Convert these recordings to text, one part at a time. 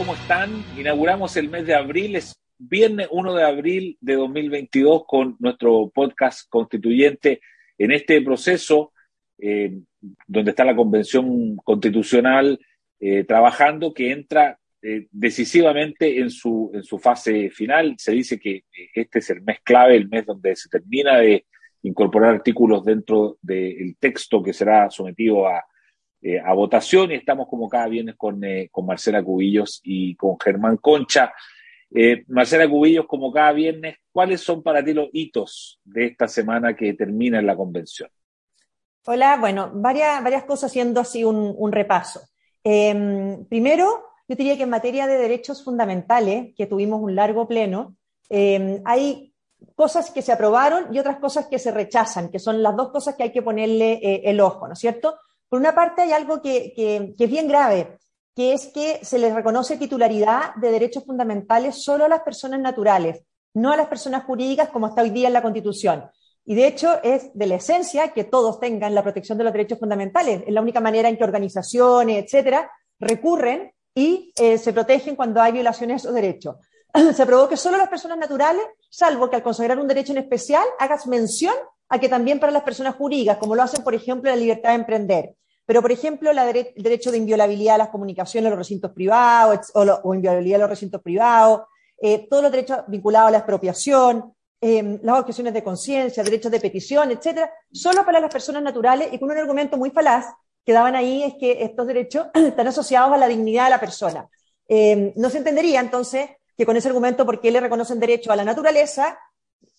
¿Cómo están? Inauguramos el mes de abril, es viernes 1 de abril de 2022 con nuestro podcast constituyente en este proceso eh, donde está la Convención Constitucional eh, trabajando, que entra eh, decisivamente en su, en su fase final. Se dice que este es el mes clave, el mes donde se termina de incorporar artículos dentro del texto que será sometido a, a votación y estamos como cada viernes con, con Marcela Cubillos y con Germán Concha. Marcela Cubillos, como cada viernes, ¿cuáles son para ti los hitos de esta semana que termina en la convención? Hola, bueno, varias, varias cosas haciendo así un, repaso. Eh, primero, yo diría que en materia de derechos fundamentales, que tuvimos un largo pleno, eh, hay cosas que se aprobaron y otras cosas que se rechazan, que son las dos cosas que hay que ponerle eh, el ojo, ¿no es cierto? Por una parte hay algo que, es bien grave, que es que se les reconoce titularidad de derechos fundamentales solo a las personas naturales, no a las personas jurídicas como está hoy día en la Constitución. Y de hecho es de la esencia que todos tengan la protección de los derechos fundamentales. Es la única manera en que organizaciones, etcétera, recurren y eh, se protegen cuando hay violaciones de esos derechos. se aprobó que solo las personas naturales, salvo que al consagrar un derecho en especial, hagas mención a que también para las personas jurídicas, como lo hacen, por ejemplo, la libertad de emprender. Pero, por ejemplo, el derecho de inviolabilidad de las comunicaciones en los recintos privados o, lo, o inviolabilidad de los recintos privados, eh, todos los derechos vinculados a la expropiación, eh, las objeciones de conciencia, derechos de petición, etcétera, solo para las personas naturales y con un argumento muy falaz que daban ahí es que estos derechos están asociados a la dignidad de la persona. Eh, no se entendería entonces que con ese argumento por qué le reconocen derecho a la naturaleza,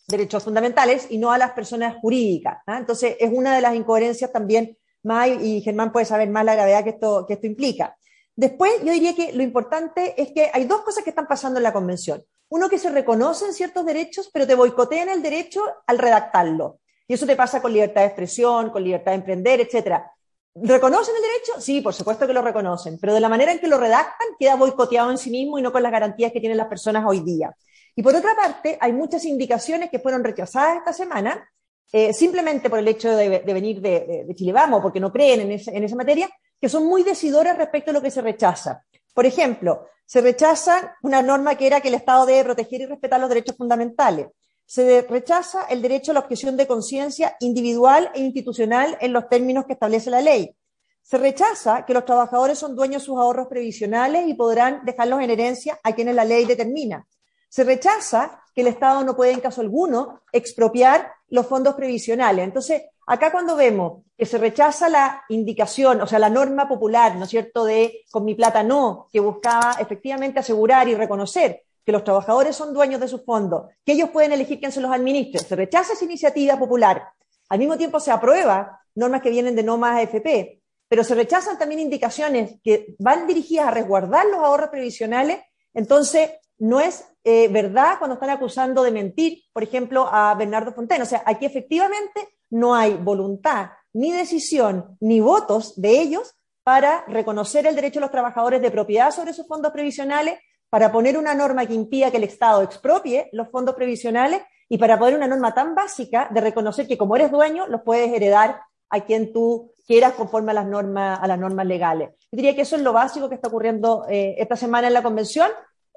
derechos fundamentales, y no a las personas jurídicas. ¿ah? Entonces es una de las incoherencias también, más, y Germán puede saber más la gravedad que esto, que esto implica. Después, yo diría que lo importante es que hay dos cosas que están pasando en la Convención. Uno que se reconocen ciertos derechos, pero te boicotean el derecho al redactarlo. Y eso te pasa con libertad de expresión, con libertad de emprender, etcétera. ¿Reconocen el derecho? Sí, por supuesto que lo reconocen, pero de la manera en que lo redactan queda boicoteado en sí mismo y no con las garantías que tienen las personas hoy día. Y por otra parte, hay muchas indicaciones que fueron rechazadas esta semana, eh, simplemente por el hecho de, venir de, de, Chile Vamos, porque no creen en, en esa materia, que son muy decidoras respecto a lo que se rechaza. Por ejemplo, se rechaza una norma que era que el Estado debe proteger y respetar los derechos fundamentales. Se rechaza el derecho a la objeción de conciencia individual e institucional en los términos que establece la ley. Se rechaza que los trabajadores son dueños de sus ahorros previsionales y podrán dejarlos en herencia a quienes la ley determina. Se rechaza que el Estado no puede, en caso alguno, expropiar los fondos previsionales. Entonces, acá cuando vemos que se rechaza la indicación, o sea, la norma popular, ¿no es cierto?, de con mi plata no, que buscaba efectivamente asegurar y reconocer que los trabajadores son dueños de sus fondos, que ellos pueden elegir quién se los administre. Se rechaza esa iniciativa popular. Al mismo tiempo se aprueba normas que vienen de no más AFP, pero se rechazan también indicaciones que van dirigidas a resguardar los ahorros previsionales. Entonces, no es eh, verdad cuando están acusando de mentir, por ejemplo, a Bernardo Fontaine. O sea, aquí efectivamente no hay voluntad, ni decisión, ni votos de ellos para reconocer el derecho de los trabajadores de propiedad sobre sus fondos previsionales, para poner una norma que impida que el Estado expropie los fondos previsionales y para poner una norma tan básica de reconocer que como eres dueño, los puedes heredar a quien tú quieras conforme a las normas, a las normas legales. Yo diría que eso es lo básico que está ocurriendo eh, esta semana en la convención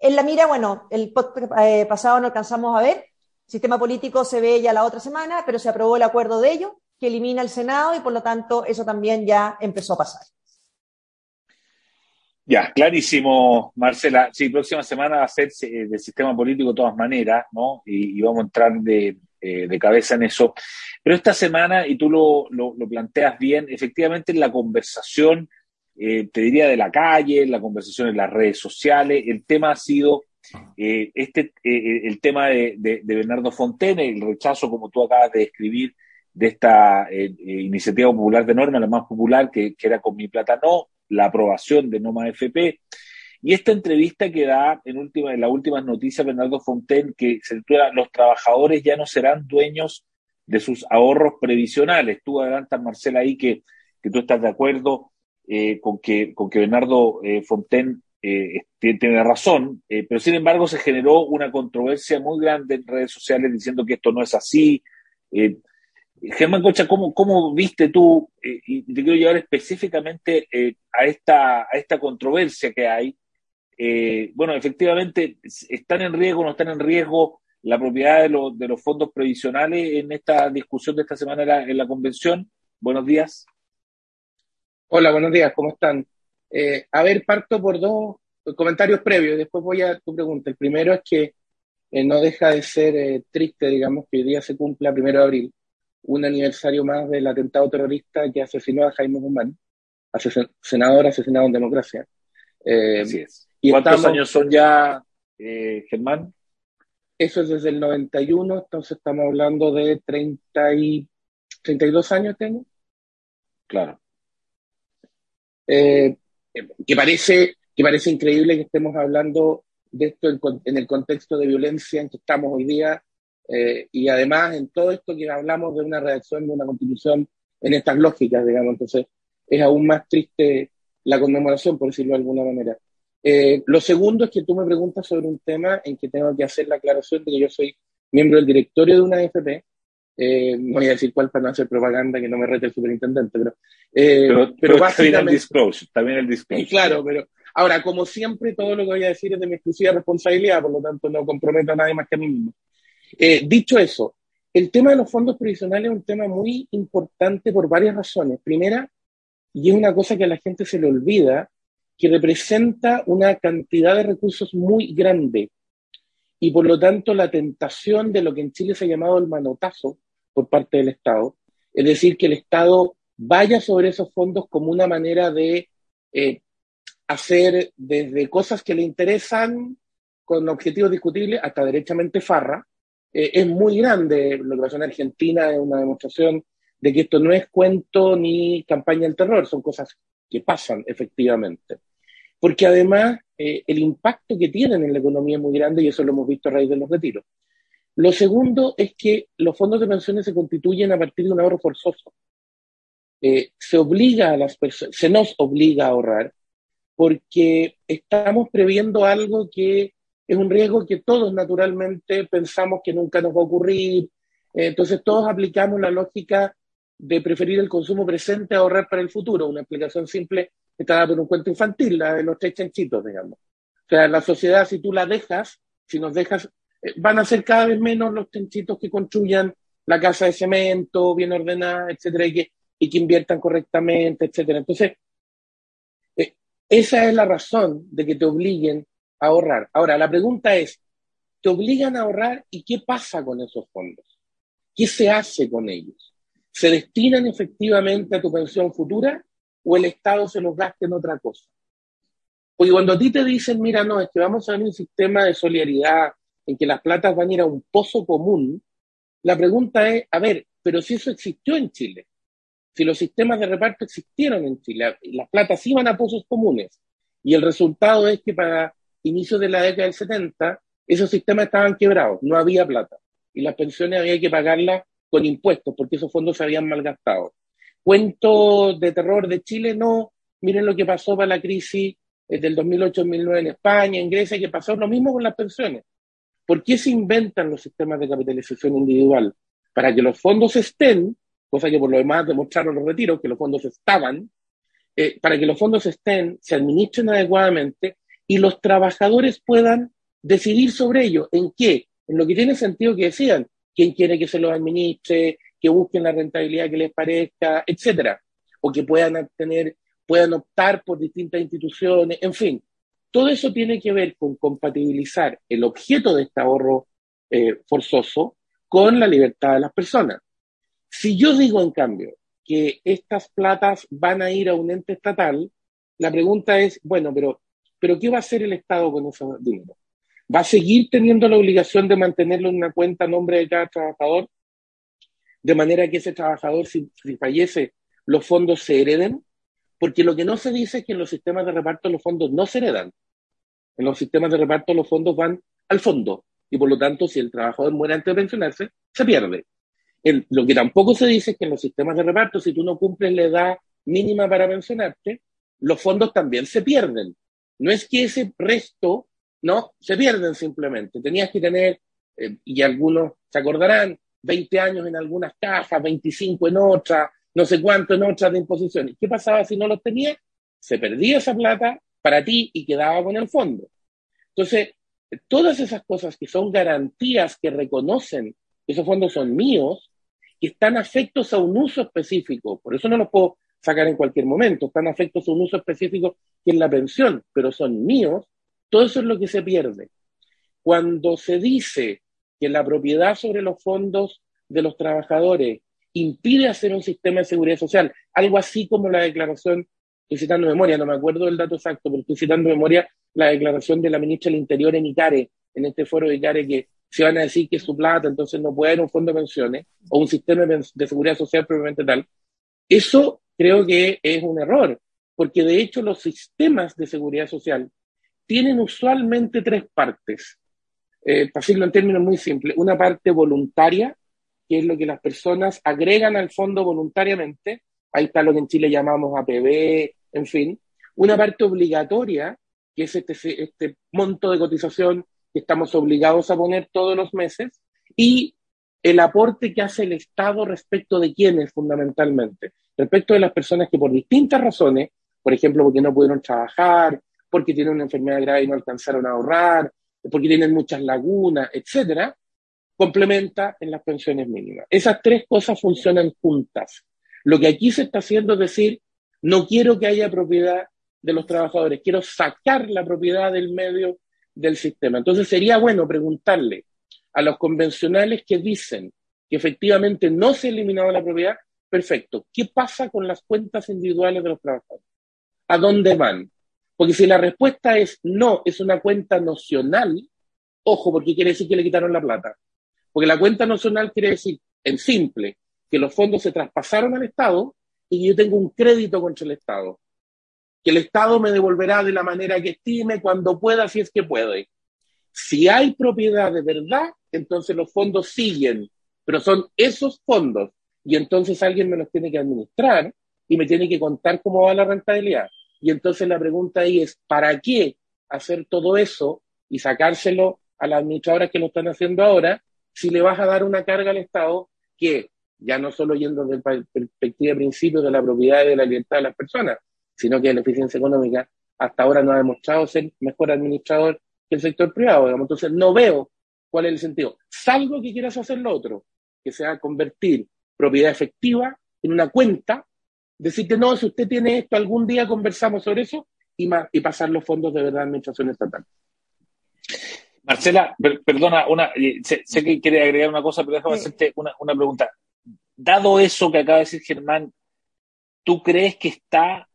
en la mira, bueno, el eh, pasado no alcanzamos a ver, sistema político se ve ya la otra semana, pero se aprobó el acuerdo de ello, que elimina el Senado y por lo tanto eso también ya empezó a pasar. Ya, clarísimo, Marcela. Sí, próxima semana va a ser eh, del sistema político de todas maneras, ¿no? Y, vamos a entrar de, eh, de, cabeza en eso. Pero esta semana, y tú lo, lo, lo planteas bien, efectivamente en la conversación eh, te diría de la calle, la conversación en las redes sociales. El tema ha sido eh, este, eh, el tema de, de, de, Bernardo Fontaine, el rechazo, como tú acabas de describir, de esta iniciativa popular de norma, la más popular, que, era con mi plata no, la aprobación de Noma FP. Y esta entrevista que da en, última, en las últimas noticias Bernardo Fontaine, que se titula Los trabajadores ya no serán dueños de sus ahorros previsionales. Tú adelantas, Marcela, ahí que, que tú estás de acuerdo eh, con, que, con que Bernardo eh, Fontaine eh, tiene, razón, eh, pero sin embargo se generó una controversia muy grande en redes sociales diciendo que esto no es así. Eh, Germán Cocha, ¿cómo, cómo viste tú, y te quiero llevar específicamente a, esta, a esta controversia que hay bueno, efectivamente, ¿están en riesgo o no están en riesgo la propiedad de, de, los fondos previsionales en esta discusión de esta semana en la convención? Buenos días. Hola, buenos días, ¿cómo están? Eh, a ver, parto por dos comentarios previos y después voy a tu pregunta. El primero es que eh, no deja de ser eh, triste, digamos, que hoy día se cumpla, primero de abril, un aniversario más del atentado terrorista que asesinó a Jaime Guzmán, senador asesinado en democracia. Así es. Y ¿Cuántos años son ya, Germán? Eso es desde el 91, entonces estamos hablando de 30 y, 32 años tengo. Claro. Eh, que, parece, que parece increíble que estemos hablando de esto en, el contexto de violencia en que estamos hoy día eh, y además en todo esto que hablamos de una redacción de una constitución en estas lógicas, digamos. Entonces, es aún más triste la conmemoración, por decirlo de alguna manera. Eh, lo segundo es que tú me preguntas sobre un tema en que tengo que hacer la aclaración de que yo soy miembro del directorio de una AFP eh, no voy a decir cuál para no hacer propaganda, que no me rete el superintendente, pero, eh, pero, pero, básicamente. El disclosure, también el disclosure. Claro, pero ahora, como siempre, todo lo que voy a decir es de mi exclusiva responsabilidad, por lo tanto no comprometo a nadie más que a mí mismo. Eh, dicho eso, el tema de los fondos previsionales es un tema muy importante por varias razones. Primera, y es una cosa que a la gente se le olvida, que representa una cantidad de recursos muy grande y por lo tanto la tentación de lo que en Chile se ha llamado el manotazo, por parte del Estado. Es decir, que el Estado vaya sobre esos fondos como una manera de eh, hacer desde cosas que le interesan con objetivos discutibles hasta derechamente farra. Eh, es muy grande. Lo que pasó en Argentina es una demostración de que esto no es cuento ni campaña del terror, son cosas que pasan efectivamente. Porque además eh, el impacto que tienen en la economía es muy grande y eso lo hemos visto a raíz de los retiros. Lo segundo es que los fondos de pensiones se constituyen a partir de un ahorro forzoso. Eh, se nos obliga a ahorrar porque estamos previendo algo que es un riesgo que todos naturalmente pensamos que nunca nos va a ocurrir. Eh, entonces todos aplicamos la lógica de preferir el consumo presente a ahorrar para el futuro. Una explicación simple está dada por un cuento infantil, la de los tres chanchitos, digamos. O sea, la sociedad, si tú la dejas, si nos dejas van a ser cada vez menos los tenchitos que construyan la casa de cemento bien ordenada, etcétera, y que, y que inviertan correctamente, etcétera. Entonces, eh, esa es la razón de que te obliguen a ahorrar. Ahora, la pregunta es, ¿te obligan a ahorrar y qué pasa con esos fondos? ¿Qué se hace con ellos? ¿Se destinan efectivamente a tu pensión futura o el Estado se los gasta en otra cosa? Porque cuando a ti te dicen, mira, no, es que vamos a ver un sistema de solidaridad, en que las platas van a ir a un pozo común, la pregunta es, a ver, pero si eso existió en Chile, si los sistemas de reparto existieron en Chile, las platas iban a pozos comunes, y el resultado es que para inicios de la década del 70, esos sistemas estaban quebrados, no había plata, y las pensiones había que pagarlas con impuestos, porque esos fondos se habían malgastado. Cuento de terror de Chile, no, miren lo que pasó para la crisis eh, del 2008-2009 en España, en Grecia, que pasó lo mismo con las pensiones. ¿Por qué se inventan los sistemas de capitalización individual? Para que los fondos estén, cosa que por lo demás demostraron los retiros, que los fondos estaban, eh, para que los fondos estén, se administren adecuadamente y los trabajadores puedan decidir sobre ello. ¿En qué? En lo que tiene sentido que decían, quién quiere que se los administre, que busquen la rentabilidad que les parezca, etcétera, o que puedan tener, puedan optar por distintas instituciones, en fin, todo eso tiene que ver con compatibilizar el objeto de este ahorro eh, forzoso con la libertad de las personas. Si yo digo, en cambio, que estas platas van a ir a un ente estatal, la pregunta es, bueno, pero, pero ¿qué va a hacer el Estado con ese dinero? ¿Va a seguir teniendo la obligación de mantenerlo en una cuenta a nombre de cada trabajador? De manera que ese trabajador, si fallece, los fondos se hereden. Porque lo que no se dice es que en los sistemas de reparto los fondos no se heredan. En los sistemas de reparto los fondos van al fondo y por lo tanto si el trabajador muere antes de pensionarse, se pierde. lo que tampoco se dice es que en los sistemas de reparto, si tú no cumples la edad mínima para pensionarte, los fondos también se pierden. No es que ese resto, no, se pierden simplemente. Tenías que tener, eh, y algunos se acordarán, 20 años en algunas cajas, 25 en otras, no sé cuánto en otras de imposiciones. ¿Qué pasaba si no los tenía? Se perdía esa plata para ti y quedaba con el fondo. Entonces, todas esas cosas que son garantías que reconocen que esos fondos son míos, que están afectos a un uso específico, por eso no los puedo sacar en cualquier momento, están afectos a un uso específico que es la pensión, pero son míos, todo eso es lo que se pierde. Cuando se dice que la propiedad sobre los fondos de los trabajadores impide hacer un sistema de seguridad social, algo así como la declaración, estoy citando memoria, no me acuerdo del dato exacto, pero estoy citando memoria la declaración de la ministra del Interior en ICARE, en este foro de ICARE, que se van a decir que es su plata, entonces no puede haber un fondo de pensiones o un sistema de seguridad social propiamente tal. Eso creo que es un error, porque de hecho los sistemas de seguridad social tienen usualmente tres partes. Eh, para decirlo en términos muy simples, una parte voluntaria, que es lo que las personas agregan al fondo voluntariamente, ahí está lo que en Chile llamamos APB, en fin, una parte obligatoria, que es este, este monto de cotización que estamos obligados a poner todos los meses, y el aporte que hace el Estado respecto de quiénes fundamentalmente, respecto de las personas que por distintas razones, por ejemplo, porque no pudieron trabajar, porque tienen una enfermedad grave y no alcanzaron a ahorrar, porque tienen muchas lagunas, etcétera, complementa en las pensiones mínimas. Esas tres cosas funcionan juntas. Lo que aquí se está haciendo es decir, no quiero que haya propiedad de los trabajadores, quiero sacar la propiedad del medio del sistema. Entonces sería bueno preguntarle a los convencionales que dicen que efectivamente no se ha eliminado la propiedad, perfecto, ¿qué pasa con las cuentas individuales de los trabajadores? ¿A dónde van? Porque si la respuesta es no, es una cuenta nocional, ojo, porque quiere decir que le quitaron la plata. Porque la cuenta nocional quiere decir, en simple, que los fondos se traspasaron al Estado y yo tengo un crédito contra el Estado. Que el Estado me devolverá de la manera que estime, cuando pueda, si es que puede. Si hay propiedad de verdad, entonces los fondos siguen, pero son esos fondos y entonces alguien me los tiene que administrar y me tiene que contar cómo va la rentabilidad. Y entonces la pregunta ahí es, ¿para qué hacer todo eso y sacárselo a las administradoras que lo están haciendo ahora si le vas a dar una carga al Estado que, ya no solo yendo desde la perspectiva de principio de la propiedad y de la libertad de las personas, sino que la eficiencia económica hasta ahora no ha demostrado ser mejor administrador que el sector privado. Entonces no veo cuál es el sentido. Salvo que quieras hacer lo otro, que sea convertir propiedad efectiva en una cuenta, decirte, no, si usted tiene esto, algún día conversamos sobre eso y, y pasar los fondos de verdad a administración estatal. Marcela, perdona, una, sé, que quiere agregar una cosa, pero déjame hacerte una, una pregunta. Dado eso que acaba de decir Germán, ¿tú crees que está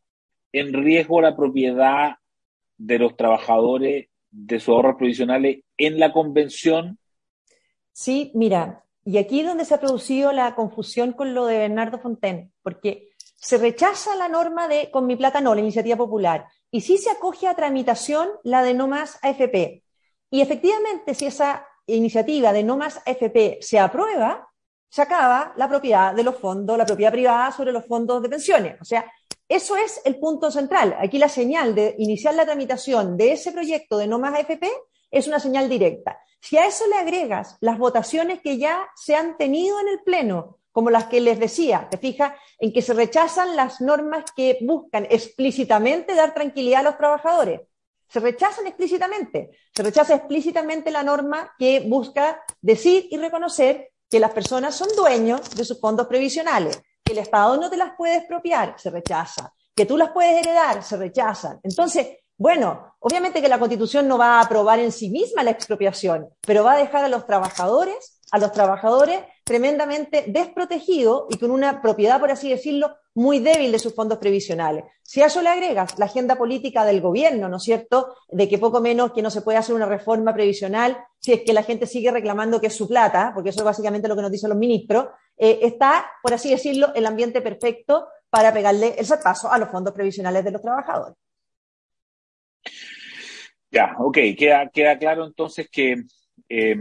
en riesgo la propiedad de los trabajadores de sus ahorros provisionales en la convención? Sí, mira, y aquí es donde se ha producido la confusión con lo de Bernardo Fontaine, porque se rechaza la norma de con mi plata no, la iniciativa popular, y sí se acoge a tramitación la de no más AFP. Y efectivamente, si esa iniciativa de no más AFP se aprueba, se acaba la propiedad de los fondos, la propiedad privada sobre los fondos de pensiones. O sea, eso es el punto central. Aquí la señal de iniciar la tramitación de ese proyecto de no más AFP es una señal directa. Si a eso le agregas las votaciones que ya se han tenido en el Pleno, como las que les decía, te fijas en que se rechazan las normas que buscan explícitamente dar tranquilidad a los trabajadores. Se rechazan explícitamente. Se rechaza explícitamente la norma que busca decir y reconocer que las personas son dueños de sus fondos previsionales, que el Estado no te las puede expropiar, se rechaza, que tú las puedes heredar, se rechazan. Entonces, bueno, obviamente que la Constitución no va a aprobar en sí misma la expropiación, pero va a dejar a los trabajadores, a los trabajadores tremendamente desprotegidos y con una propiedad, por así decirlo, muy débil de sus fondos previsionales. Si a eso le agregas la agenda política del gobierno, ¿no es cierto?, de que poco menos que no se puede hacer una reforma previsional si es que la gente sigue reclamando que es su plata, porque eso es básicamente lo que nos dicen los ministros, eh, está, por así decirlo, el ambiente perfecto para pegarle el zarpazo a los fondos previsionales de los trabajadores. Ya, ok, queda, queda claro entonces que eh,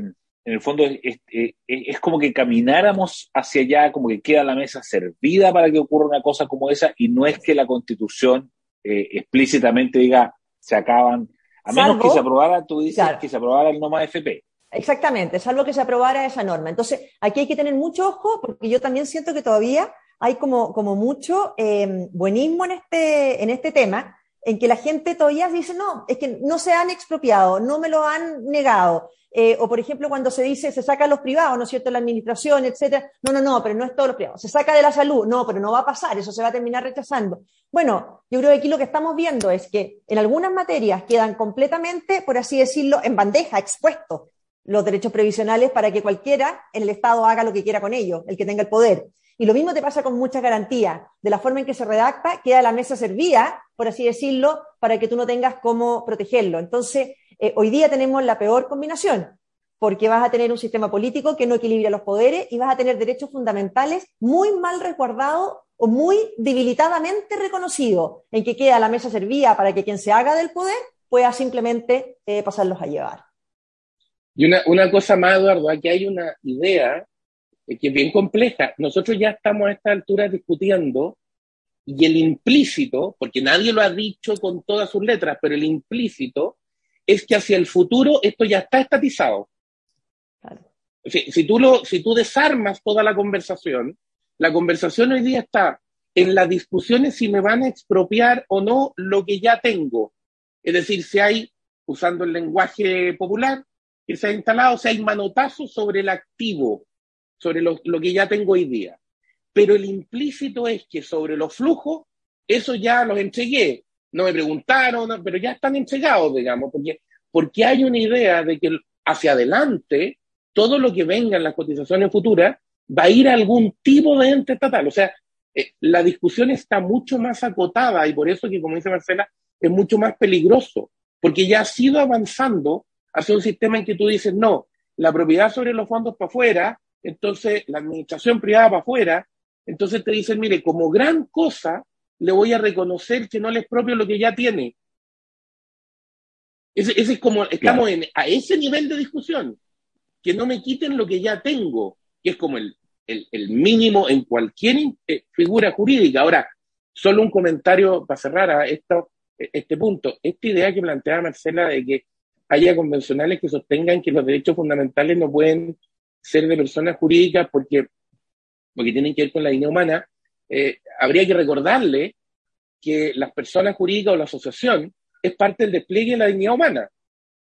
en el fondo es, como que camináramos hacia allá, como que queda la mesa servida para que ocurra una cosa como esa y no es que la constitución eh, explícitamente diga se acaban, a menos que se aprobara, tú dices que se aprobara el NOMA FP. Exactamente, salvo que se aprobara esa norma. Entonces, aquí hay que tener mucho ojo porque yo también siento que todavía hay como, como mucho eh, buenismo en este, en este tema en que la gente todavía dice, no, es que no se han expropiado, no me lo han negado. Eh, o, por ejemplo, cuando se dice, se saca a los privados, ¿no es cierto?, la administración, etcétera. No, no, no, pero no es todos los privados. Se saca de la salud, no, pero no va a pasar, eso se va a terminar rechazando. Bueno, yo creo que aquí lo que estamos viendo es que en algunas materias quedan completamente, por así decirlo, en bandeja, expuestos los derechos previsionales para que cualquiera en el Estado haga lo que quiera con ellos, el que tenga el poder. Y lo mismo te pasa con muchas garantías. De la forma en que se redacta, queda la mesa servida, por así decirlo, para que tú no tengas cómo protegerlo. Entonces, eh, hoy día tenemos la peor combinación, porque vas a tener un sistema político que no equilibra los poderes y vas a tener derechos fundamentales muy mal resguardados o muy debilitadamente reconocidos, en que queda la mesa servida para que quien se haga del poder pueda simplemente eh, pasarlos a llevar. Y una, una cosa más, Eduardo, aquí hay una idea que es bien compleja. Nosotros ya estamos a esta altura discutiendo y el implícito, porque nadie lo ha dicho con todas sus letras, pero el implícito es que hacia el futuro esto ya está estatizado. Si, tú lo, si tú desarmas toda la conversación, la conversación hoy día está en las discusiones si me van a expropiar o no lo que ya tengo. Es decir, si hay, usando el lenguaje popular, que se ha instalado, si hay manotazos sobre el activo sobre lo, que ya tengo hoy día. Pero el implícito es que sobre los flujos, eso ya los entregué. No me preguntaron, pero ya están entregados, digamos, porque, porque hay una idea de que hacia adelante todo lo que venga en las cotizaciones futuras va a ir a algún tipo de ente estatal. O sea, eh, la discusión está mucho más acotada y por eso que, como dice Marcela, es mucho más peligroso, porque ya ha sido avanzando hacia un sistema en que tú dices, no, la propiedad sobre los fondos para afuera entonces la administración privada para afuera, entonces te dicen, mire, como gran cosa le voy a reconocer que no le es propio lo que ya tiene. Ese, es como, estamos en, a ese nivel de discusión, que no me quiten lo que ya tengo, que es como el, el, mínimo en cualquier eh, figura jurídica. Ahora, solo un comentario para cerrar a esto, este punto. Esta idea que planteaba Marcela de que haya convencionales que sostengan que los derechos fundamentales no pueden ser de personas jurídicas porque, porque tienen que ver con la dignidad humana, eh, habría que recordarle que las personas jurídicas o la asociación es parte del despliegue de la dignidad humana.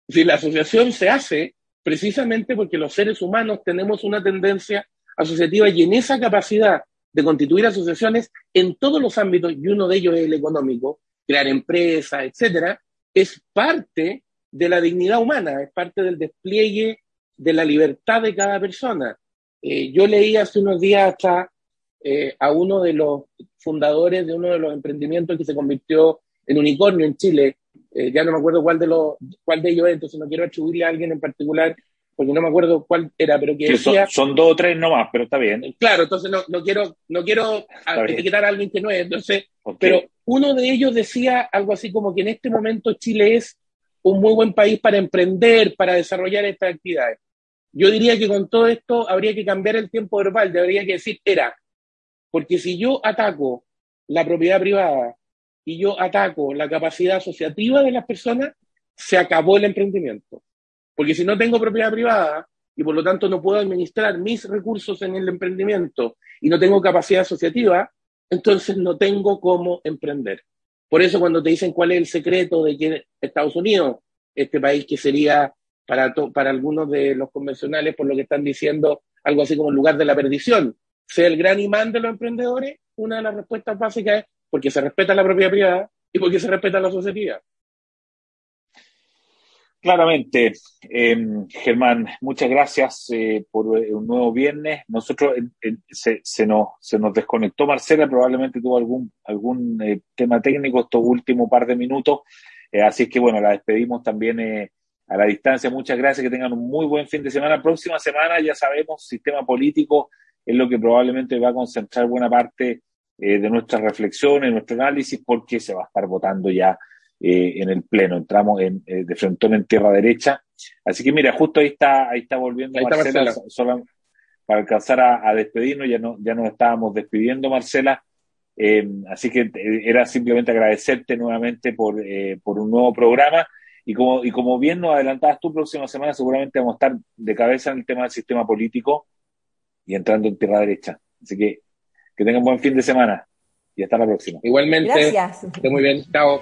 Si la asociación se hace precisamente porque los seres humanos tenemos una tendencia asociativa y en esa capacidad de constituir asociaciones en todos los ámbitos, y uno de ellos es el económico, crear empresas, etcétera, es parte de la dignidad humana, es parte del despliegue de la libertad de cada persona. Eh, yo leí hace unos días hasta eh, a uno de los fundadores de uno de los emprendimientos que se convirtió en unicornio en Chile. Eh, ya no me acuerdo cuál de, los, cuál de ellos es, entonces no quiero atribuirle a alguien en particular porque no me acuerdo cuál era, pero que decía, son, dos o tres nomás, pero está bien. Claro, entonces no, no quiero, no quiero etiquetar a alguien que no es, entonces, pero uno de ellos decía algo así como que en este momento Chile es un muy buen país para emprender, para desarrollar estas actividades. Yo diría que con todo esto habría que cambiar el tiempo verbal, debería que decir era, porque si yo ataco la propiedad privada y yo ataco la capacidad asociativa de las personas, se acabó el emprendimiento. Porque si no tengo propiedad privada y por lo tanto no puedo administrar mis recursos en el emprendimiento y no tengo capacidad asociativa, entonces no tengo cómo emprender. Por eso cuando te dicen cuál es el secreto de que Estados Unidos, este país que sería para, para algunos de los convencionales, por lo que están diciendo, algo así como el lugar de la perdición, sea el gran imán de los emprendedores, una de las respuestas básicas es porque se respeta la propiedad privada y porque se respeta la sociedad. Claramente, em, Germán, muchas gracias eh, por eh, un nuevo viernes. Nosotros se, se, nos, se nos desconectó Marcela, probablemente tuvo algún, algún eh, tema técnico estos últimos par de minutos. así que bueno, la despedimos también a la distancia. Muchas gracias, que tengan un muy buen fin de semana. Próxima semana, ya sabemos, sistema político es lo que probablemente va a concentrar buena parte eh, de nuestras reflexiones, nuestro análisis, porque se va a estar votando ya eh, en el Pleno. Entramos en, eh, de frente en tierra derecha. Así que mira, justo ahí está, ahí está volviendo Marcela, para alcanzar a, a, despedirnos, ya no, ya nos estábamos despidiendo, Marcela. así que era simplemente agradecerte nuevamente por, por un nuevo programa y como, y como bien nos adelantabas tú, próxima semana seguramente vamos a estar de cabeza en el tema del sistema político y entrando en tierra derecha. Así que que tengan buen fin de semana. y hasta la próxima. Igualmente. Gracias. Esté muy bien. Chao.